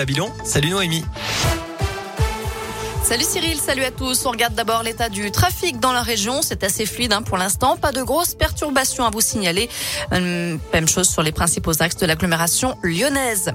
Babylon. Salut Noémie. Salut Cyril, salut à tous. On regarde d'abord l'état du trafic dans la région. C'est assez fluide hein, pour l'instant. Pas de grosses perturbations à vous signaler. Euh, même chose sur les principaux axes de l'agglomération lyonnaise.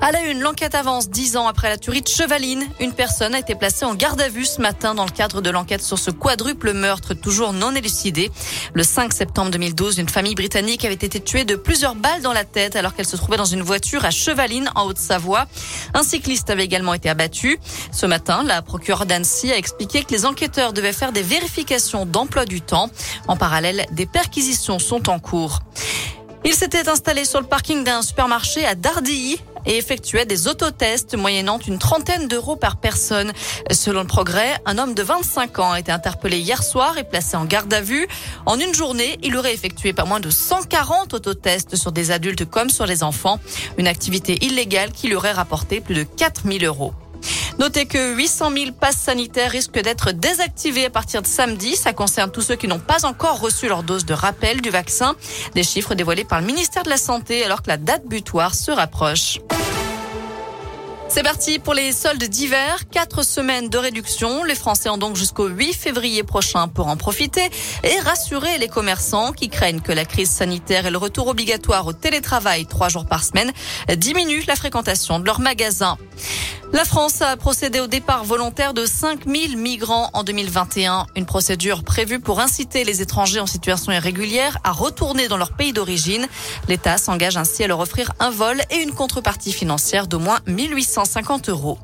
À la une, l'enquête avance dix ans après la tuerie de Chevaline. Une personne a été placée en garde à vue ce matin dans le cadre de l'enquête sur ce quadruple meurtre toujours non élucidé. Le 5 septembre 2012, une famille britannique avait été tuée de plusieurs balles dans la tête alors qu'elle se trouvait dans une voiture à Chevaline en Haute-Savoie. Un cycliste avait également été abattu. Ce matin, la procureure d'Annecy a expliqué que les enquêteurs devaient faire des vérifications d'emploi du temps. En parallèle, des perquisitions sont en cours. Il s'était installé sur le parking d'un supermarché à Dardilly et effectuait des autotests moyennant une trentaine d'euros par personne. Selon le progrès, un homme de 25 ans a été interpellé hier soir et placé en garde à vue. En une journée, il aurait effectué pas moins de 140 autotests sur des adultes comme sur les enfants. Une activité illégale qui lui aurait rapporté plus de 4000 euros. Notez que 800 000 passes sanitaires risquent d'être désactivés à partir de samedi. Ça concerne tous ceux qui n'ont pas encore reçu leur dose de rappel du vaccin. Des chiffres dévoilés par le ministère de la Santé alors que la date butoir se rapproche. C'est parti pour les soldes d'hiver. Quatre semaines de réduction. Les Français ont donc jusqu'au 8 février prochain pour en profiter et rassurer les commerçants qui craignent que la crise sanitaire et le retour obligatoire au télétravail trois jours par semaine diminuent la fréquentation de leurs magasins. La France a procédé au départ volontaire de 5000 migrants en 2021, une procédure prévue pour inciter les étrangers en situation irrégulière à retourner dans leur pays d'origine. L'État s'engage ainsi à leur offrir un vol et une contrepartie financière d'au moins 1850 euros.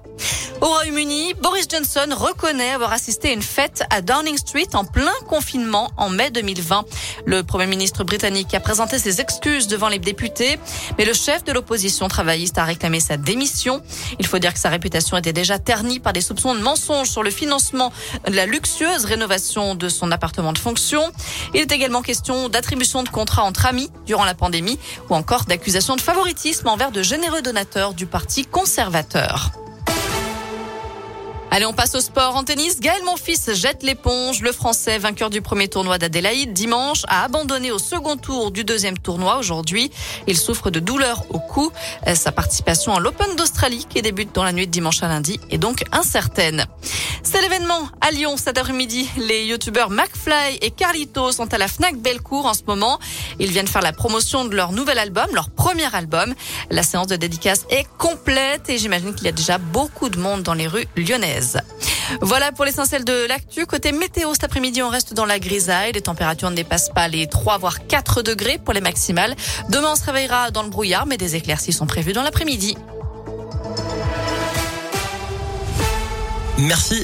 Au Royaume-Uni, Boris Johnson reconnaît avoir assisté à une fête à Downing Street en plein confinement en mai 2020. Le Premier ministre britannique a présenté ses excuses devant les députés, mais le chef de l'opposition travailliste a réclamé sa démission. Il faut dire que sa réputation était déjà ternie par des soupçons de mensonges sur le financement de la luxueuse rénovation de son appartement de fonction. Il est également question d'attribution de contrats entre amis durant la pandémie ou encore d'accusations de favoritisme envers de généreux donateurs du Parti conservateur. Allez, on passe au sport. En tennis, Gaël Monfils jette l'éponge. Le Français, vainqueur du premier tournoi d'Adélaïde dimanche, a abandonné au second tour du deuxième tournoi aujourd'hui. Il souffre de douleurs au cou. Sa participation à l'Open d'Australie, qui débute dans la nuit de dimanche à lundi, est donc incertaine. C'est l'événement à Lyon cet après-midi. Les youtubeurs McFly et Carlito sont à la Fnac Bellecour en ce moment. Ils viennent faire la promotion de leur nouvel album, leur premier album. La séance de dédicace est complète et j'imagine qu'il y a déjà beaucoup de monde dans les rues lyonnaises. Voilà pour l'essentiel de l'actu. Côté météo, cet après-midi, on reste dans la grisaille. Les températures ne dépassent pas les 3 voire 4 degrés pour les maximales. Demain, on se réveillera dans le brouillard, mais des éclaircies sont prévues dans l'après-midi. Merci.